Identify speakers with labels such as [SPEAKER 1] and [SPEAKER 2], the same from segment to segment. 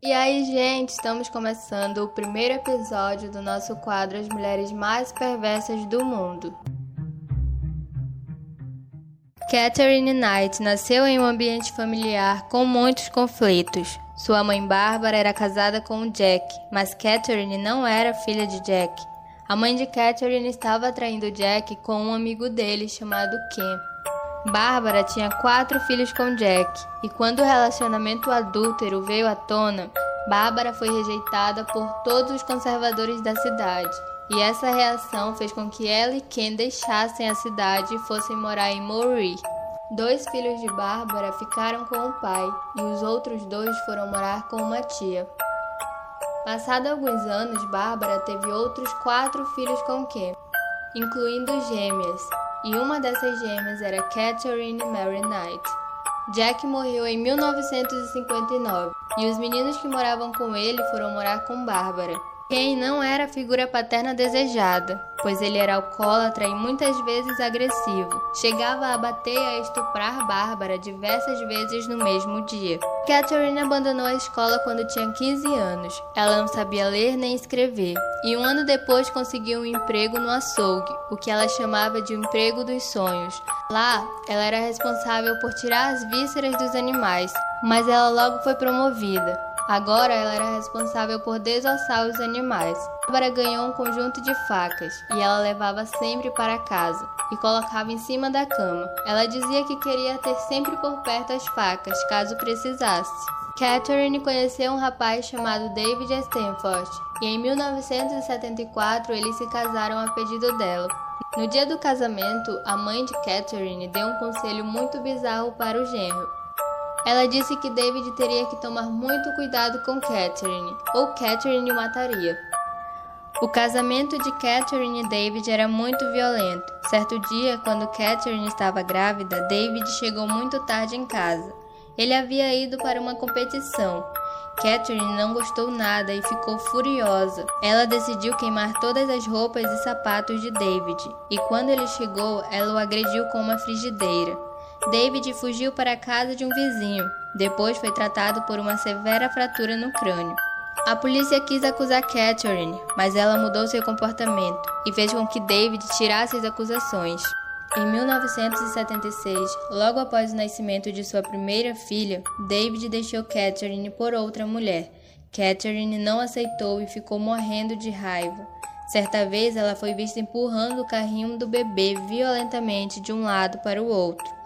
[SPEAKER 1] E aí, gente, estamos começando o primeiro episódio do nosso quadro As Mulheres Mais Perversas do Mundo. Catherine Knight nasceu em um ambiente familiar com muitos conflitos. Sua mãe Bárbara era casada com Jack, mas Catherine não era filha de Jack. A mãe de Catherine estava traindo Jack com um amigo dele chamado Ken. Bárbara tinha quatro filhos com Jack, e quando o relacionamento adúltero veio à tona, Bárbara foi rejeitada por todos os conservadores da cidade. E essa reação fez com que ela e Ken deixassem a cidade e fossem morar em Maury. Dois filhos de Bárbara ficaram com o pai e os outros dois foram morar com uma tia. Passado alguns anos, Bárbara teve outros quatro filhos com Ken, incluindo gêmeas, e uma dessas gêmeas era Catherine Mary Knight. Jack morreu em 1959 e os meninos que moravam com ele foram morar com Bárbara. Ken não era a figura paterna desejada, pois ele era alcoólatra e muitas vezes agressivo. Chegava a bater e a estuprar Bárbara diversas vezes no mesmo dia. Catherine abandonou a escola quando tinha 15 anos. Ela não sabia ler nem escrever, e um ano depois conseguiu um emprego no açougue, o que ela chamava de emprego dos sonhos. Lá, ela era responsável por tirar as vísceras dos animais, mas ela logo foi promovida. Agora ela era responsável por desossar os animais. Bárbara ganhou um conjunto de facas e ela levava sempre para casa e colocava em cima da cama. Ela dizia que queria ter sempre por perto as facas, caso precisasse. Catherine conheceu um rapaz chamado David Stanford e em 1974 eles se casaram a pedido dela. No dia do casamento, a mãe de Catherine deu um conselho muito bizarro para o genro. Ela disse que David teria que tomar muito cuidado com Catherine, ou Catherine o mataria. O casamento de Catherine e David era muito violento. Certo dia, quando Catherine estava grávida, David chegou muito tarde em casa. Ele havia ido para uma competição. Catherine não gostou nada e ficou furiosa. Ela decidiu queimar todas as roupas e sapatos de David, e quando ele chegou, ela o agrediu com uma frigideira. David fugiu para a casa de um vizinho. Depois foi tratado por uma severa fratura no crânio. A polícia quis acusar Catherine, mas ela mudou seu comportamento e fez com que David tirasse as acusações. Em 1976, logo após o nascimento de sua primeira filha, David deixou Catherine por outra mulher. Catherine não aceitou e ficou morrendo de raiva. Certa vez, ela foi vista empurrando o carrinho do bebê violentamente de um lado para o outro.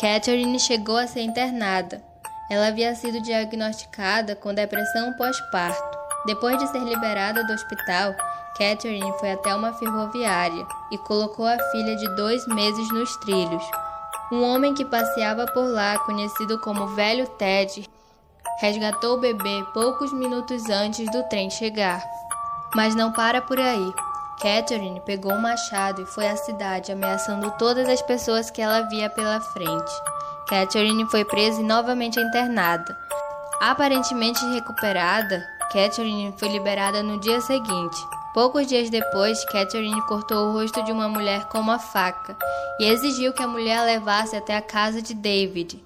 [SPEAKER 1] Catherine chegou a ser internada. Ela havia sido diagnosticada com depressão pós-parto. Depois de ser liberada do hospital, Catherine foi até uma ferroviária e colocou a filha de dois meses nos trilhos. Um homem que passeava por lá, conhecido como Velho Ted, resgatou o bebê poucos minutos antes do trem chegar. Mas não para por aí. Catherine pegou um machado e foi à cidade ameaçando todas as pessoas que ela via pela frente. Catherine foi presa e novamente internada. Aparentemente recuperada, Catherine foi liberada no dia seguinte. Poucos dias depois, Catherine cortou o rosto de uma mulher com uma faca e exigiu que a mulher a levasse até a casa de David.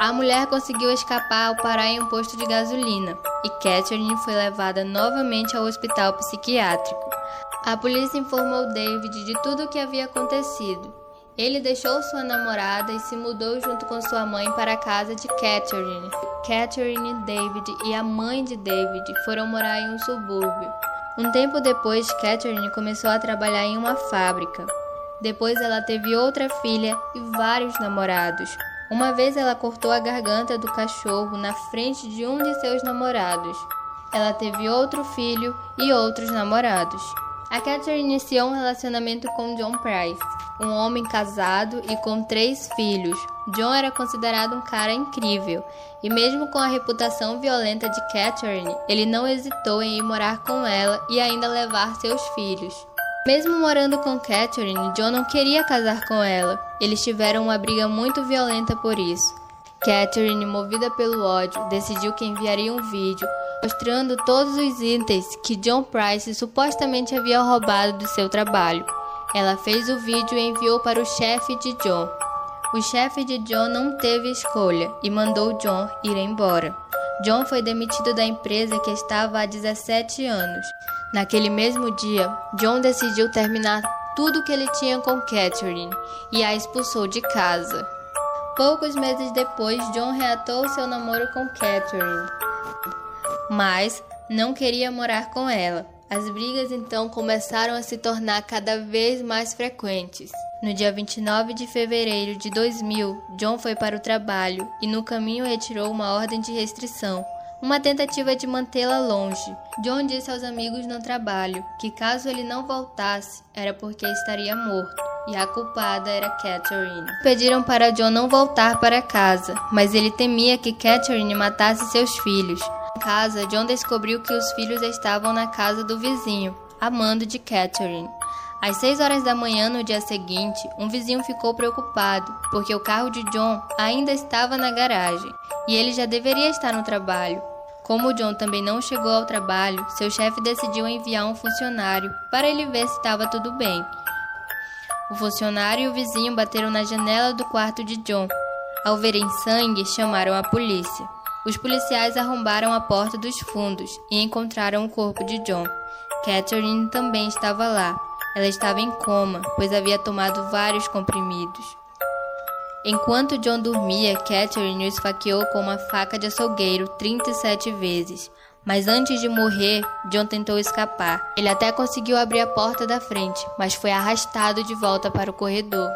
[SPEAKER 1] A mulher conseguiu escapar ao parar em um posto de gasolina e Catherine foi levada novamente ao hospital psiquiátrico. A polícia informou David de tudo o que havia acontecido. Ele deixou sua namorada e se mudou junto com sua mãe para a casa de Catherine. Catherine, David e a mãe de David foram morar em um subúrbio. Um tempo depois, Catherine começou a trabalhar em uma fábrica. Depois ela teve outra filha e vários namorados. Uma vez ela cortou a garganta do cachorro na frente de um de seus namorados. Ela teve outro filho e outros namorados. A Catherine iniciou um relacionamento com John Price, um homem casado e com três filhos. John era considerado um cara incrível, e mesmo com a reputação violenta de Catherine, ele não hesitou em ir morar com ela e ainda levar seus filhos. Mesmo morando com Catherine, John não queria casar com ela. Eles tiveram uma briga muito violenta por isso. Catherine, movida pelo ódio, decidiu que enviaria um vídeo mostrando todos os itens que John Price supostamente havia roubado do seu trabalho. Ela fez o vídeo e enviou para o chefe de John. O chefe de John não teve escolha e mandou John ir embora. John foi demitido da empresa que estava há 17 anos. Naquele mesmo dia, John decidiu terminar tudo que ele tinha com Catherine e a expulsou de casa. Poucos meses depois, John reatou seu namoro com Catherine, mas não queria morar com ela. As brigas então começaram a se tornar cada vez mais frequentes. No dia 29 de fevereiro de 2000, John foi para o trabalho e no caminho retirou uma ordem de restrição, uma tentativa de mantê-la longe. John disse aos amigos no trabalho que caso ele não voltasse, era porque estaria morto e a culpada era Catherine. Pediram para John não voltar para casa, mas ele temia que Catherine matasse seus filhos. Em casa, John descobriu que os filhos estavam na casa do vizinho, amando de Catherine. Às 6 horas da manhã no dia seguinte, um vizinho ficou preocupado porque o carro de John ainda estava na garagem e ele já deveria estar no trabalho. Como John também não chegou ao trabalho, seu chefe decidiu enviar um funcionário para ele ver se estava tudo bem. O funcionário e o vizinho bateram na janela do quarto de John. Ao verem sangue, chamaram a polícia. Os policiais arrombaram a porta dos fundos e encontraram o corpo de John. Catherine também estava lá. Ela estava em coma, pois havia tomado vários comprimidos. Enquanto John dormia, Catherine o esfaqueou com uma faca de açougueiro 37 vezes. Mas antes de morrer, John tentou escapar. Ele até conseguiu abrir a porta da frente, mas foi arrastado de volta para o corredor.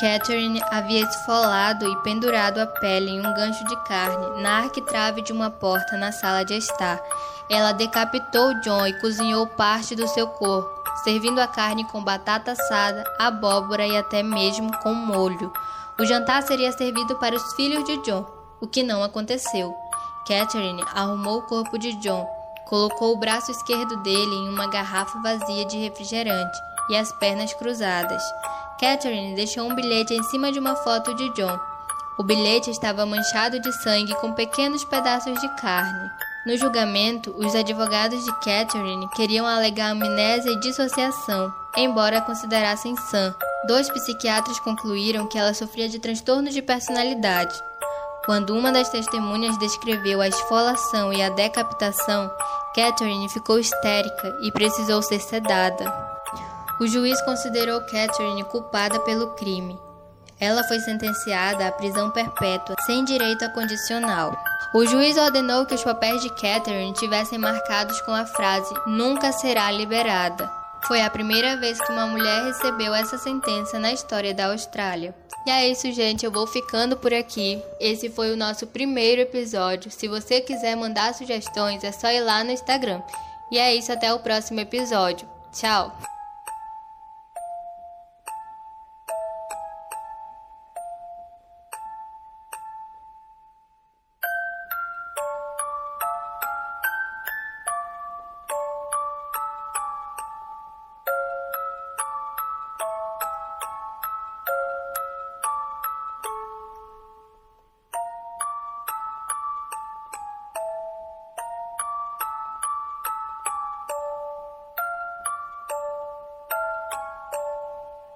[SPEAKER 1] Catherine havia esfolado e pendurado a pele em um gancho de carne na arquitrave de uma porta na sala de estar. Ela decapitou John e cozinhou parte do seu corpo, servindo a carne com batata assada, abóbora e até mesmo com molho. O jantar seria servido para os filhos de John, o que não aconteceu. Catherine arrumou o corpo de John, colocou o braço esquerdo dele em uma garrafa vazia de refrigerante e as pernas cruzadas. Catherine deixou um bilhete em cima de uma foto de John. O bilhete estava manchado de sangue com pequenos pedaços de carne. No julgamento, os advogados de Catherine queriam alegar amnésia e dissociação, embora considerassem sã. Dois psiquiatras concluíram que ela sofria de transtorno de personalidade. Quando uma das testemunhas descreveu a esfolação e a decapitação, Catherine ficou histérica e precisou ser sedada. O juiz considerou Catherine culpada pelo crime. Ela foi sentenciada à prisão perpétua, sem direito a condicional. O juiz ordenou que os papéis de Catherine tivessem marcados com a frase nunca será liberada. Foi a primeira vez que uma mulher recebeu essa sentença na história da Austrália. E é isso, gente. Eu vou ficando por aqui. Esse foi o nosso primeiro episódio. Se você quiser mandar sugestões, é só ir lá no Instagram. E é isso, até o próximo episódio. Tchau!